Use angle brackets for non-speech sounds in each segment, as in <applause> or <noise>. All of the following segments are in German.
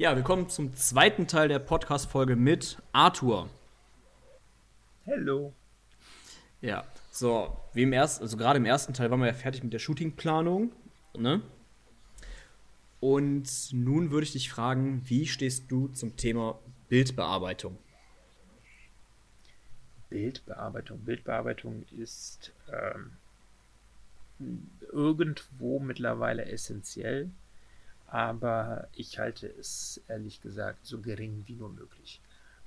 Ja, willkommen zum zweiten Teil der Podcast-Folge mit Arthur. Hallo. Ja, so, wie im ersten, also gerade im ersten Teil waren wir ja fertig mit der Shootingplanung, ne? Und nun würde ich dich fragen, wie stehst du zum Thema Bildbearbeitung? Bildbearbeitung. Bildbearbeitung ist ähm, irgendwo mittlerweile essentiell, aber ich halte es ehrlich gesagt so gering wie nur möglich.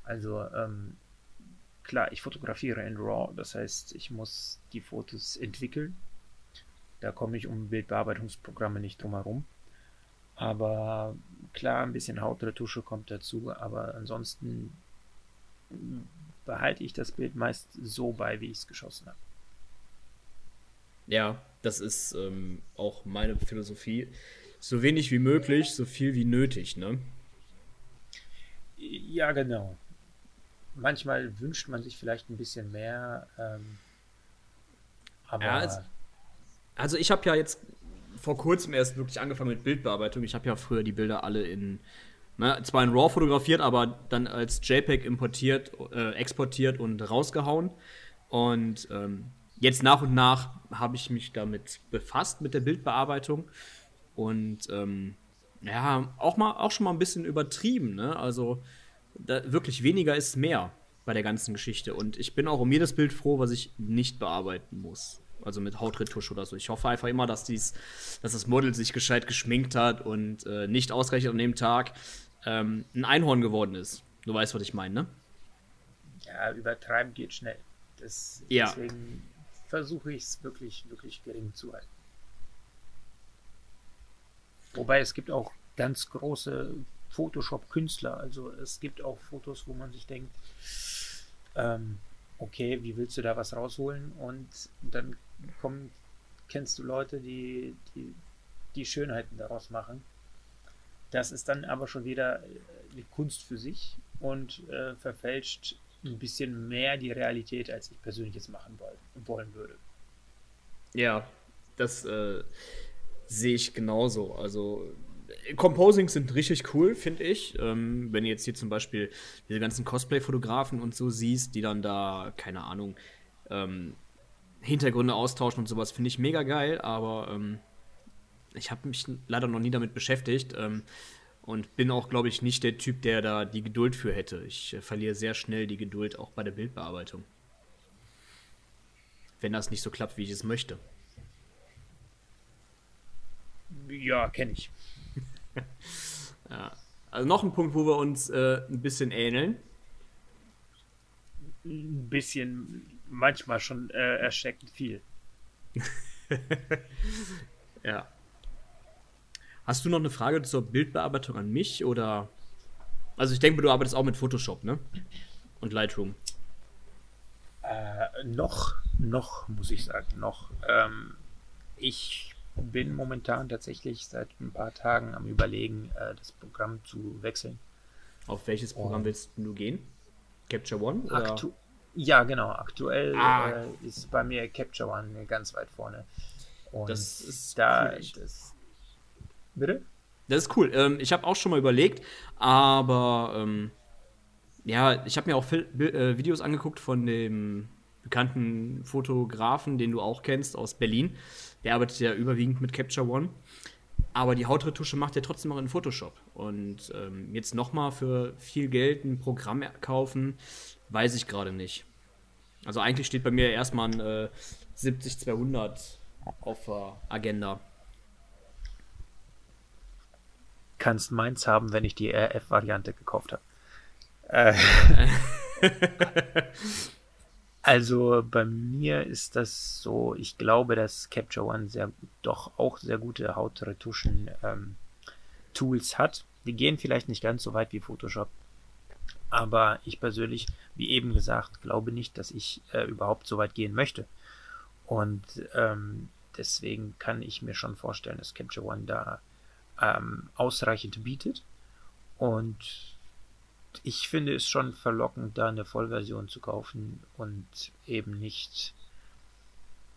Also ähm, klar, ich fotografiere in RAW, das heißt, ich muss die Fotos entwickeln. Da komme ich um Bildbearbeitungsprogramme nicht drum herum. Aber klar, ein bisschen Hautretusche kommt dazu, aber ansonsten behalte ich das Bild meist so bei, wie ich es geschossen habe. Ja, das ist ähm, auch meine Philosophie. So wenig wie möglich, so viel wie nötig, ne? Ja, genau. Manchmal wünscht man sich vielleicht ein bisschen mehr, ähm, aber. Ja, also, also ich habe ja jetzt vor kurzem erst wirklich angefangen mit Bildbearbeitung. Ich habe ja früher die Bilder alle in Ne, zwar in RAW fotografiert, aber dann als JPEG importiert, äh, exportiert und rausgehauen. Und ähm, jetzt nach und nach habe ich mich damit befasst, mit der Bildbearbeitung. Und ähm, ja, auch, mal, auch schon mal ein bisschen übertrieben. Ne? Also da, wirklich weniger ist mehr bei der ganzen Geschichte. Und ich bin auch um jedes Bild froh, was ich nicht bearbeiten muss. Also mit Hautretusch oder so. Ich hoffe einfach immer, dass, dies, dass das Model sich gescheit geschminkt hat und äh, nicht ausgerechnet an dem Tag ähm, ein Einhorn geworden ist. Du weißt, was ich meine, ne? Ja, übertreiben geht schnell. Das, ja. Deswegen versuche ich es wirklich, wirklich gering zu halten. Wobei es gibt auch ganz große Photoshop-Künstler. Also es gibt auch Fotos, wo man sich denkt, ähm, okay, wie willst du da was rausholen? Und dann kommen, kennst du Leute, die, die die Schönheiten daraus machen. Das ist dann aber schon wieder äh, eine Kunst für sich und äh, verfälscht ein bisschen mehr die Realität, als ich persönlich jetzt machen wollen würde. Ja, das äh, sehe ich genauso. Also Composings sind richtig cool, finde ich. Ähm, wenn du jetzt hier zum Beispiel diese ganzen Cosplay-Fotografen und so siehst, die dann da, keine Ahnung, ähm, Hintergründe austauschen und sowas, finde ich mega geil, aber ähm, ich habe mich leider noch nie damit beschäftigt ähm, und bin auch, glaube ich, nicht der Typ, der da die Geduld für hätte. Ich äh, verliere sehr schnell die Geduld auch bei der Bildbearbeitung. Wenn das nicht so klappt, wie ich es möchte. Ja, kenne ich. <laughs> ja. Also noch ein Punkt, wo wir uns äh, ein bisschen ähneln. Ein bisschen, manchmal schon äh, erschreckend viel. <laughs> ja. Hast du noch eine Frage zur Bildbearbeitung an mich oder? Also ich denke, du arbeitest auch mit Photoshop, ne? Und Lightroom. Äh, noch, noch muss ich sagen, noch. Ähm, ich bin momentan tatsächlich seit ein paar Tagen am überlegen, äh, das Programm zu wechseln. Auf welches Programm oh. willst du gehen? Capture One? Aktu ja, genau. Aktuell ah. äh, ist bei mir Capture One ganz weit vorne. Und das ist da, cool. das, Bitte? Das ist cool. Ähm, ich habe auch schon mal überlegt, aber ähm, ja, ich habe mir auch Fil äh, Videos angeguckt von dem bekannten Fotografen, den du auch kennst aus Berlin. Der arbeitet ja überwiegend mit Capture One. Aber die Hautretusche macht er trotzdem noch in Photoshop. Und ähm, jetzt nochmal für viel Geld ein Programm kaufen, weiß ich gerade nicht. Also eigentlich steht bei mir erstmal ein äh, 70-200 auf der Agenda kannst meins haben, wenn ich die RF-Variante gekauft habe. Äh, <laughs> <laughs> <laughs> also bei mir ist das so, ich glaube, dass Capture One sehr, doch auch sehr gute Hautretuschen ähm, Tools hat. Die gehen vielleicht nicht ganz so weit wie Photoshop, aber ich persönlich, wie eben gesagt, glaube nicht, dass ich äh, überhaupt so weit gehen möchte. Und ähm, deswegen kann ich mir schon vorstellen, dass Capture One da ähm, ausreichend bietet. Und ich finde es schon verlockend, da eine Vollversion zu kaufen und eben nicht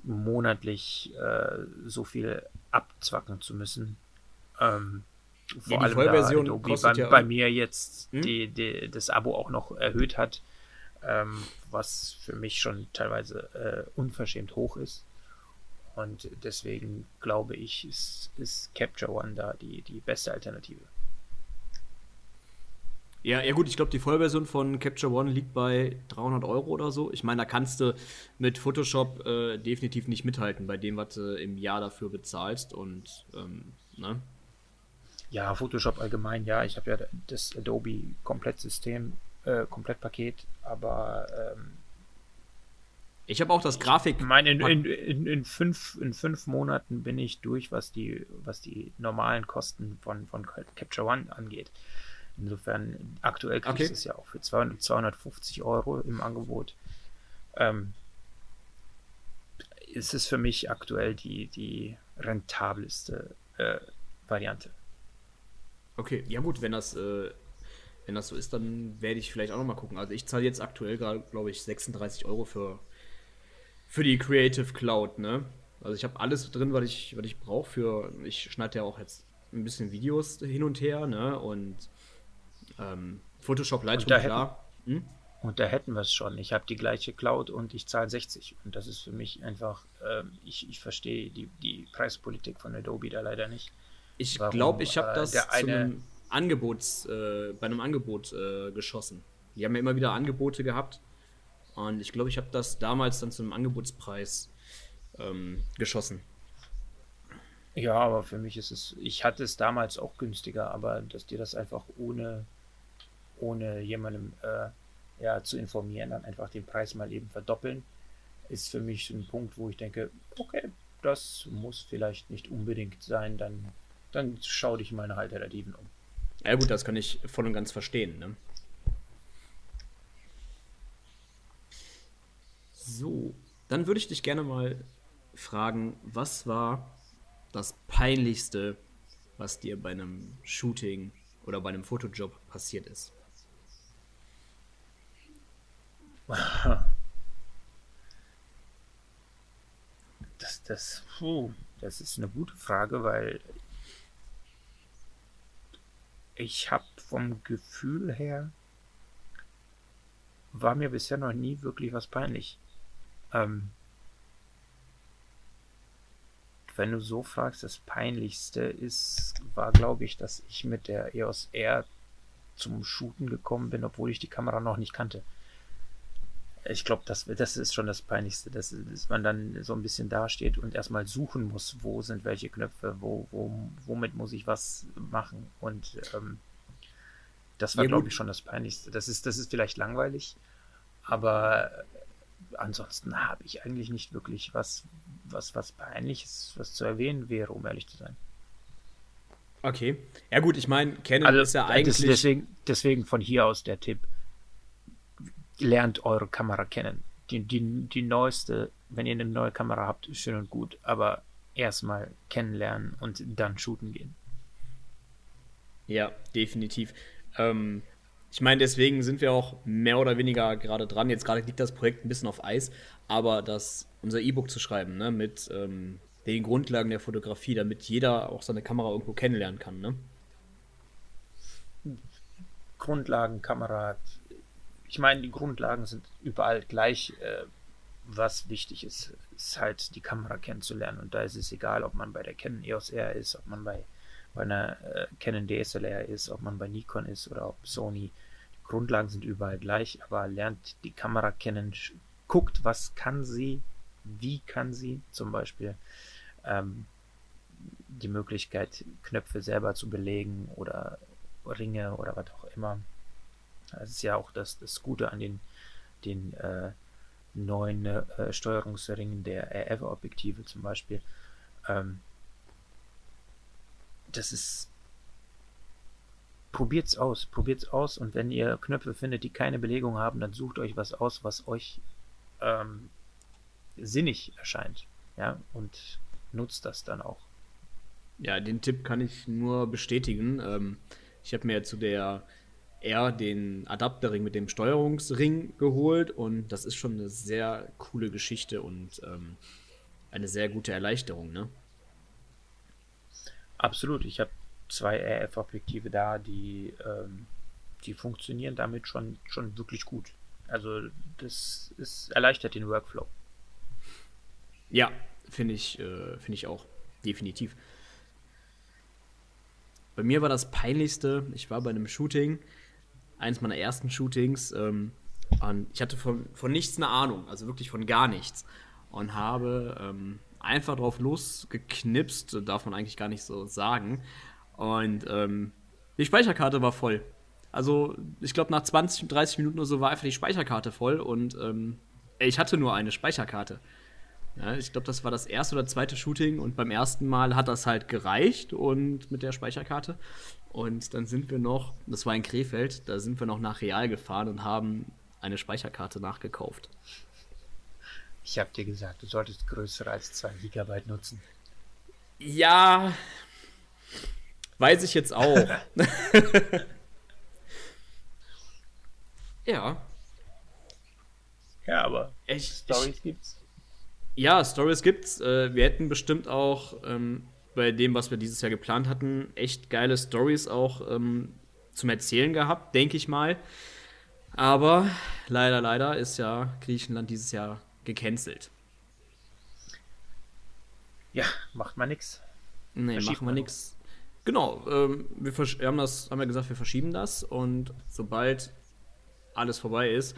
monatlich äh, so viel abzwacken zu müssen. Ähm, vor ja, allem da Adobe bei, ja bei mir jetzt hm? die, die, das Abo auch noch erhöht hat, ähm, was für mich schon teilweise äh, unverschämt hoch ist. Und deswegen glaube ich, ist, ist Capture One da die, die beste Alternative. Ja, ja gut, ich glaube, die Vollversion von Capture One liegt bei 300 Euro oder so. Ich meine, da kannst du mit Photoshop äh, definitiv nicht mithalten bei dem, was du im Jahr dafür bezahlst. Und, ähm, ne? Ja, Photoshop allgemein, ja. Ich habe ja das Adobe Komplettsystem, äh, Komplettpaket, aber ähm, ich habe auch das Grafik. Ich meine, in, in, in, in, fünf, in fünf Monaten bin ich durch, was die, was die normalen Kosten von, von Capture One angeht. Insofern, aktuell kriegst okay. du es ja auch für 200, 250 Euro im Angebot. Ähm, ist es für mich aktuell die, die rentabelste äh, Variante. Okay, ja gut, wenn das, äh, wenn das so ist, dann werde ich vielleicht auch noch mal gucken. Also ich zahle jetzt aktuell gerade, glaube ich, 36 Euro für, für die Creative Cloud, ne? Also ich habe alles drin, was ich, was ich brauche für. Ich schneide ja auch jetzt ein bisschen Videos hin und her, ne? Und ähm, Photoshop Lightroom, klar. Hm? Und da hätten wir es schon. Ich habe die gleiche Cloud und ich zahle 60. Und das ist für mich einfach, ähm, ich, ich verstehe die, die Preispolitik von Adobe da leider nicht. Ich glaube, ich habe äh, das zu einem Angebots, äh, bei einem Angebot äh, geschossen. Die haben ja immer wieder Angebote gehabt. Und ich glaube, ich habe das damals dann zu einem Angebotspreis ähm, geschossen. Ja, aber für mich ist es, ich hatte es damals auch günstiger, aber dass dir das einfach ohne ohne jemandem äh, ja, zu informieren, dann einfach den Preis mal eben verdoppeln, ist für mich ein Punkt, wo ich denke, okay, das muss vielleicht nicht unbedingt sein, dann, dann schau dich mal nach Alternativen um. Ja gut, das kann ich voll und ganz verstehen. Ne? So, dann würde ich dich gerne mal fragen, was war das Peinlichste, was dir bei einem Shooting oder bei einem Fotojob passiert ist? <laughs> Das, das, puh, das ist eine gute Frage, weil ich habe vom Gefühl her war mir bisher noch nie wirklich was peinlich. Ähm, wenn du so fragst, das peinlichste ist, war glaube ich, dass ich mit der EOS R zum Shooten gekommen bin, obwohl ich die Kamera noch nicht kannte ich glaube, das, das ist schon das Peinlichste, dass, dass, man dann so ein bisschen dasteht und erstmal suchen muss, wo sind welche Knöpfe, wo, wo, womit muss ich was machen. Und ähm, das war, ja, glaube ich, schon das Peinlichste. Das ist, das ist vielleicht langweilig, aber ansonsten habe ich eigentlich nicht wirklich was, was, was Peinliches, was zu erwähnen wäre, um ehrlich zu sein. Okay. Ja gut, ich meine, Canon also, ist ja eigentlich. Deswegen, deswegen von hier aus der Tipp lernt eure Kamera kennen. Die, die, die neueste, wenn ihr eine neue Kamera habt, ist schön und gut, aber erstmal kennenlernen und dann shooten gehen. Ja, definitiv. Ähm, ich meine, deswegen sind wir auch mehr oder weniger gerade dran. Jetzt gerade liegt das Projekt ein bisschen auf Eis, aber das, unser E-Book zu schreiben, ne, mit ähm, den Grundlagen der Fotografie, damit jeder auch seine Kamera irgendwo kennenlernen kann, ne? Grundlagen, Kamera, ich meine, die Grundlagen sind überall gleich. Äh, was wichtig ist, ist halt die Kamera kennenzulernen. Und da ist es egal, ob man bei der Canon EOS R ist, ob man bei, bei einer äh, Canon DSLR ist, ob man bei Nikon ist oder ob Sony. Die Grundlagen sind überall gleich, aber lernt die Kamera kennen, guckt, was kann sie, wie kann sie zum Beispiel. Ähm, die Möglichkeit, Knöpfe selber zu belegen oder Ringe oder was auch immer. Das ist ja auch das, das Gute an den, den äh, neuen äh, Steuerungsringen der RF-Objektive zum Beispiel. Ähm, das ist. Probiert's aus, probiert's aus und wenn ihr Knöpfe findet, die keine Belegung haben, dann sucht euch was aus, was euch ähm, sinnig erscheint. Ja, und nutzt das dann auch. Ja, den Tipp kann ich nur bestätigen. Ähm, ich habe mir zu der er den Adapterring mit dem Steuerungsring geholt und das ist schon eine sehr coole Geschichte und ähm, eine sehr gute Erleichterung, ne? Absolut. Ich habe zwei RF-Objektive da, die, ähm, die funktionieren damit schon, schon wirklich gut. Also das ist, erleichtert den Workflow. Ja, finde ich, äh, finde ich auch. Definitiv. Bei mir war das peinlichste, ich war bei einem Shooting, eines meiner ersten Shootings, ähm, und ich hatte von, von nichts eine Ahnung, also wirklich von gar nichts. Und habe ähm, einfach drauf losgeknipst, darf man eigentlich gar nicht so sagen. Und ähm, die Speicherkarte war voll. Also, ich glaube, nach 20, 30 Minuten oder so war einfach die Speicherkarte voll und ähm, ich hatte nur eine Speicherkarte. Ja, ich glaube, das war das erste oder zweite Shooting und beim ersten Mal hat das halt gereicht und mit der Speicherkarte. Und dann sind wir noch, das war in Krefeld, da sind wir noch nach Real gefahren und haben eine Speicherkarte nachgekauft. Ich habe dir gesagt, du solltest größere als 2 GB nutzen. Ja, weiß ich jetzt auch. <laughs> ja. Ja, aber ich, Stories ich, gibt's. Ja, Stories gibt's. Äh, wir hätten bestimmt auch ähm, bei dem, was wir dieses Jahr geplant hatten, echt geile Stories auch ähm, zum Erzählen gehabt, denke ich mal. Aber leider, leider ist ja Griechenland dieses Jahr gecancelt. Ja, macht man nix. Nee, Verschiebt machen wir nix. Genau, ähm, wir haben das, haben wir gesagt, wir verschieben das und sobald alles vorbei ist,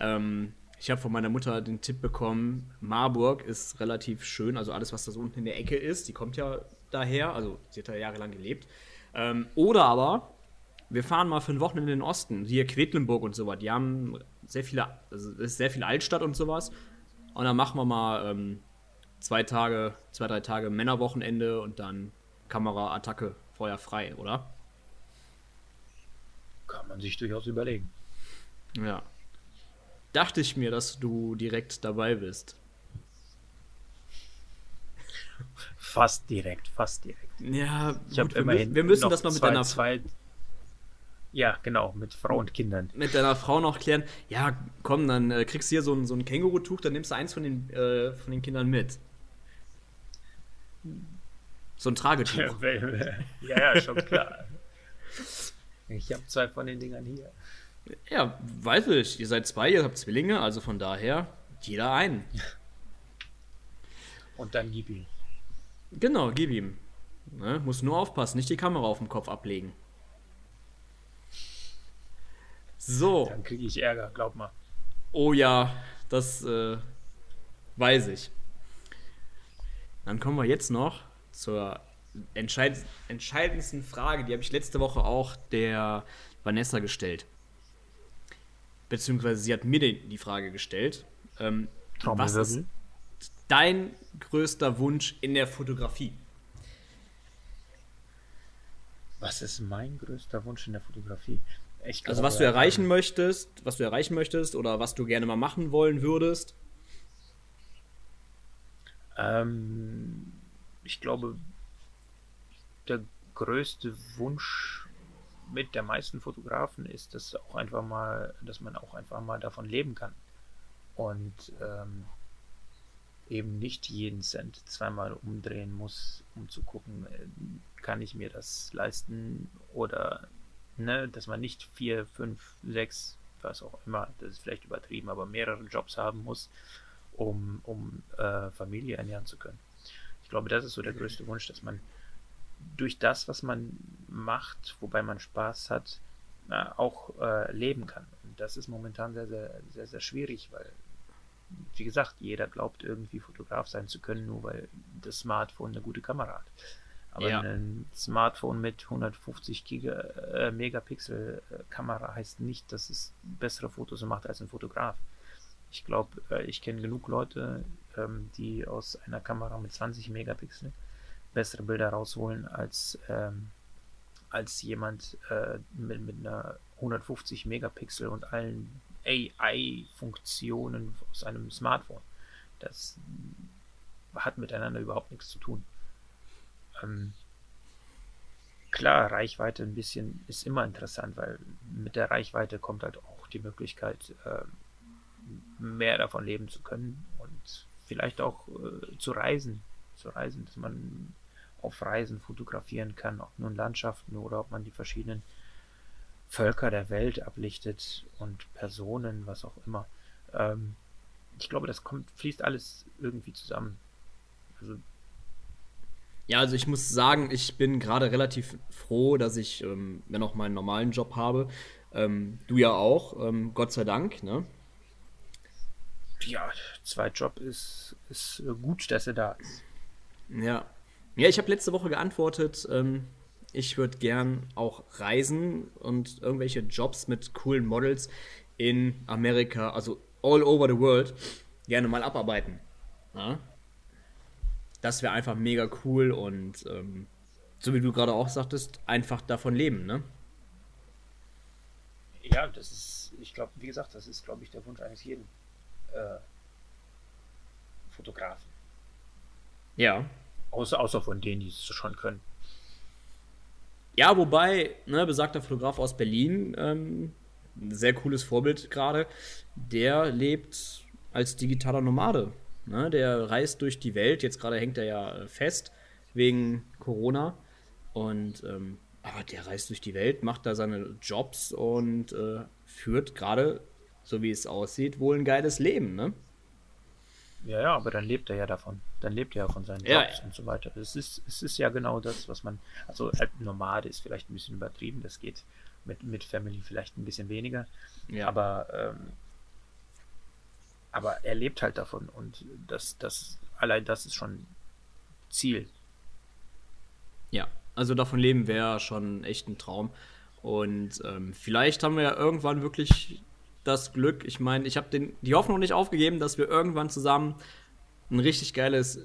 ähm, ich habe von meiner Mutter den Tipp bekommen, Marburg ist relativ schön, also alles, was da so unten in der Ecke ist, die kommt ja daher, also sie hat da jahrelang gelebt. Ähm, oder aber wir fahren mal für ein Wochenende in den Osten, hier Quedlinburg und so was. Die haben sehr viele, also es ist sehr viel Altstadt und sowas. Und dann machen wir mal ähm, zwei Tage, zwei, drei Tage Männerwochenende und dann Kamera, Attacke, Feuer frei, oder? Kann man sich durchaus überlegen. Ja. Dachte ich mir, dass du direkt dabei bist. Fast direkt, fast direkt. Ja, ich habe immerhin. Wir müssen das noch mit zwei, deiner zwei, ja, genau, mit Frau und Kindern. Mit deiner Frau noch klären. Ja, komm, dann äh, kriegst du hier so ein, so ein Känguru-Tuch, dann nimmst du eins von den, äh, von den Kindern mit. So ein Tragetuch. <laughs> Ja, ja, schon klar. Ich habe zwei von den Dingern hier. Ja, weiß ich. Ihr seid zwei, ihr habt Zwillinge, also von daher jeder einen. <laughs> Und dann gib ihm. Genau, gib ihm. Ne? Muss nur aufpassen, nicht die Kamera auf dem Kopf ablegen. So. Dann kriege ich Ärger, glaub mal. Oh ja, das äh, weiß ich. Dann kommen wir jetzt noch zur entscheid entscheidendsten Frage. Die habe ich letzte Woche auch der Vanessa gestellt. Beziehungsweise sie hat mir die Frage gestellt. Ähm, was ist dein größter Wunsch in der Fotografie? Was ist mein größter Wunsch in der Fotografie? Ich also was du erreichen ähm, möchtest, was du erreichen möchtest oder was du gerne mal machen wollen würdest? Ähm, ich glaube, der größte Wunsch mit der meisten Fotografen ist, dass auch einfach mal, dass man auch einfach mal davon leben kann und ähm, eben nicht jeden Cent zweimal umdrehen muss, um zu gucken, äh, kann ich mir das leisten oder ne, dass man nicht vier, fünf, sechs, was auch immer, das ist vielleicht übertrieben, aber mehrere Jobs haben muss, um, um äh, Familie ernähren zu können. Ich glaube, das ist so der größte Wunsch, dass man durch das, was man macht, wobei man Spaß hat, na, auch äh, leben kann. Und das ist momentan sehr, sehr, sehr, sehr schwierig, weil, wie gesagt, jeder glaubt irgendwie Fotograf sein zu können, nur weil das Smartphone eine gute Kamera hat. Aber ja. ein Smartphone mit 150 Giga, äh, Megapixel äh, Kamera heißt nicht, dass es bessere Fotos macht als ein Fotograf. Ich glaube, äh, ich kenne genug Leute, ähm, die aus einer Kamera mit 20 Megapixel bessere Bilder rausholen als, ähm, als jemand äh, mit, mit einer 150 Megapixel und allen AI-Funktionen aus einem Smartphone. Das hat miteinander überhaupt nichts zu tun. Ähm, klar, Reichweite ein bisschen ist immer interessant, weil mit der Reichweite kommt halt auch die Möglichkeit, äh, mehr davon leben zu können und vielleicht auch äh, zu reisen. Zu reisen, dass man auf Reisen fotografieren kann, ob nun Landschaften oder ob man die verschiedenen Völker der Welt ablichtet und Personen, was auch immer. Ähm, ich glaube, das kommt, fließt alles irgendwie zusammen. Also ja, also ich muss sagen, ich bin gerade relativ froh, dass ich ähm, ja noch meinen normalen Job habe. Ähm, du ja auch, ähm, Gott sei Dank, ne? Ja, Zweitjob ist, ist gut, dass er da ist. Ja. Ja, ich habe letzte Woche geantwortet, ähm, ich würde gern auch reisen und irgendwelche Jobs mit coolen Models in Amerika, also all over the world, gerne mal abarbeiten. Ja? Das wäre einfach mega cool und ähm, so wie du gerade auch sagtest, einfach davon leben, ne? Ja, das ist, ich glaube, wie gesagt, das ist, glaube ich, der Wunsch eines jeden äh, Fotografen. Ja. Außer, außer von denen, die es schon können. Ja, wobei, ne, besagter Fotograf aus Berlin, ähm, sehr cooles Vorbild gerade, der lebt als digitaler Nomade. Ne? Der reist durch die Welt, jetzt gerade hängt er ja äh, fest wegen Corona. Und ähm, aber der reist durch die Welt, macht da seine Jobs und äh, führt gerade, so wie es aussieht, wohl ein geiles Leben, ne? Ja, ja, aber dann lebt er ja davon. Dann lebt er ja von seinen Jobs ja, und so weiter. Es ist, es ist ja genau das, was man. Also halt Nomade ist vielleicht ein bisschen übertrieben, das geht mit, mit Family vielleicht ein bisschen weniger. Ja. Aber, ähm, aber er lebt halt davon und das, das, allein das ist schon Ziel. Ja, also davon leben wäre schon echt ein Traum. Und ähm, vielleicht haben wir ja irgendwann wirklich das Glück. Ich meine, ich habe die Hoffnung nicht aufgegeben, dass wir irgendwann zusammen ein richtig geiles,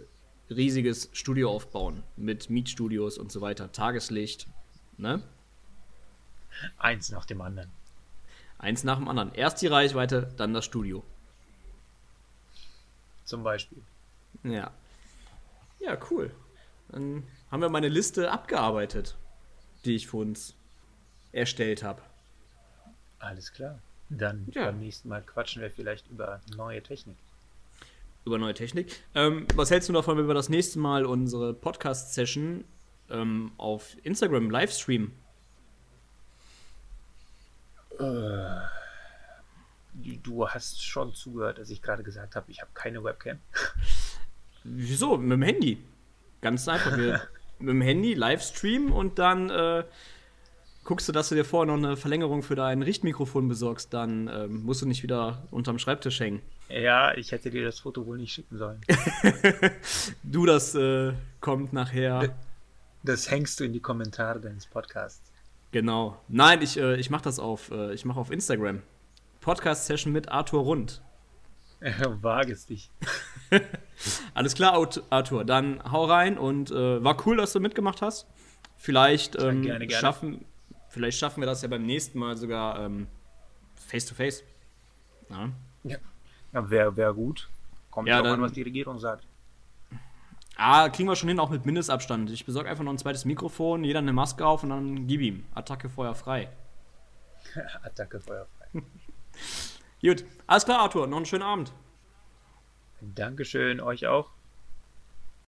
riesiges Studio aufbauen. Mit Mietstudios und so weiter. Tageslicht. Ne? Eins nach dem anderen. Eins nach dem anderen. Erst die Reichweite, dann das Studio. Zum Beispiel. Ja. Ja, cool. Dann haben wir meine Liste abgearbeitet, die ich für uns erstellt habe. Alles klar. Dann ja. beim nächsten Mal quatschen wir vielleicht über neue Technik. Über neue Technik. Ähm, was hältst du davon, wenn wir das nächste Mal unsere Podcast-Session ähm, auf Instagram livestreamen? Äh, du hast schon zugehört, als ich gerade gesagt habe, ich habe keine Webcam. <laughs> Wieso? Mit dem Handy. Ganz einfach. <laughs> Mit dem Handy Livestream und dann äh, guckst du, dass du dir vorher noch eine Verlängerung für dein Richtmikrofon besorgst, dann ähm, musst du nicht wieder unterm Schreibtisch hängen. Ja, ich hätte dir das Foto wohl nicht schicken sollen. <laughs> du, das äh, kommt nachher. Das hängst du in die Kommentare deines Podcasts. Genau. Nein, ich, äh, ich mache das auf, äh, ich mache auf Instagram. Podcast-Session mit Arthur Rund. <laughs> Wage es dich. <laughs> Alles klar, Arthur. Dann hau rein und äh, war cool, dass du mitgemacht hast. Vielleicht ähm, gerne, gerne. schaffen, Vielleicht schaffen wir das ja beim nächsten Mal sogar ähm, face to face. Ja, ja. ja wäre wär gut. Kommt ja, dann, an, was die Regierung sagt. Ah, kriegen wir schon hin, auch mit Mindestabstand. Ich besorge einfach noch ein zweites Mikrofon, jeder eine Maske auf und dann gib ihm. Attacke Feuer frei. <laughs> Attacke Feuer frei. <laughs> Gut, alles klar, Arthur. Noch einen schönen Abend. Dankeschön, euch auch.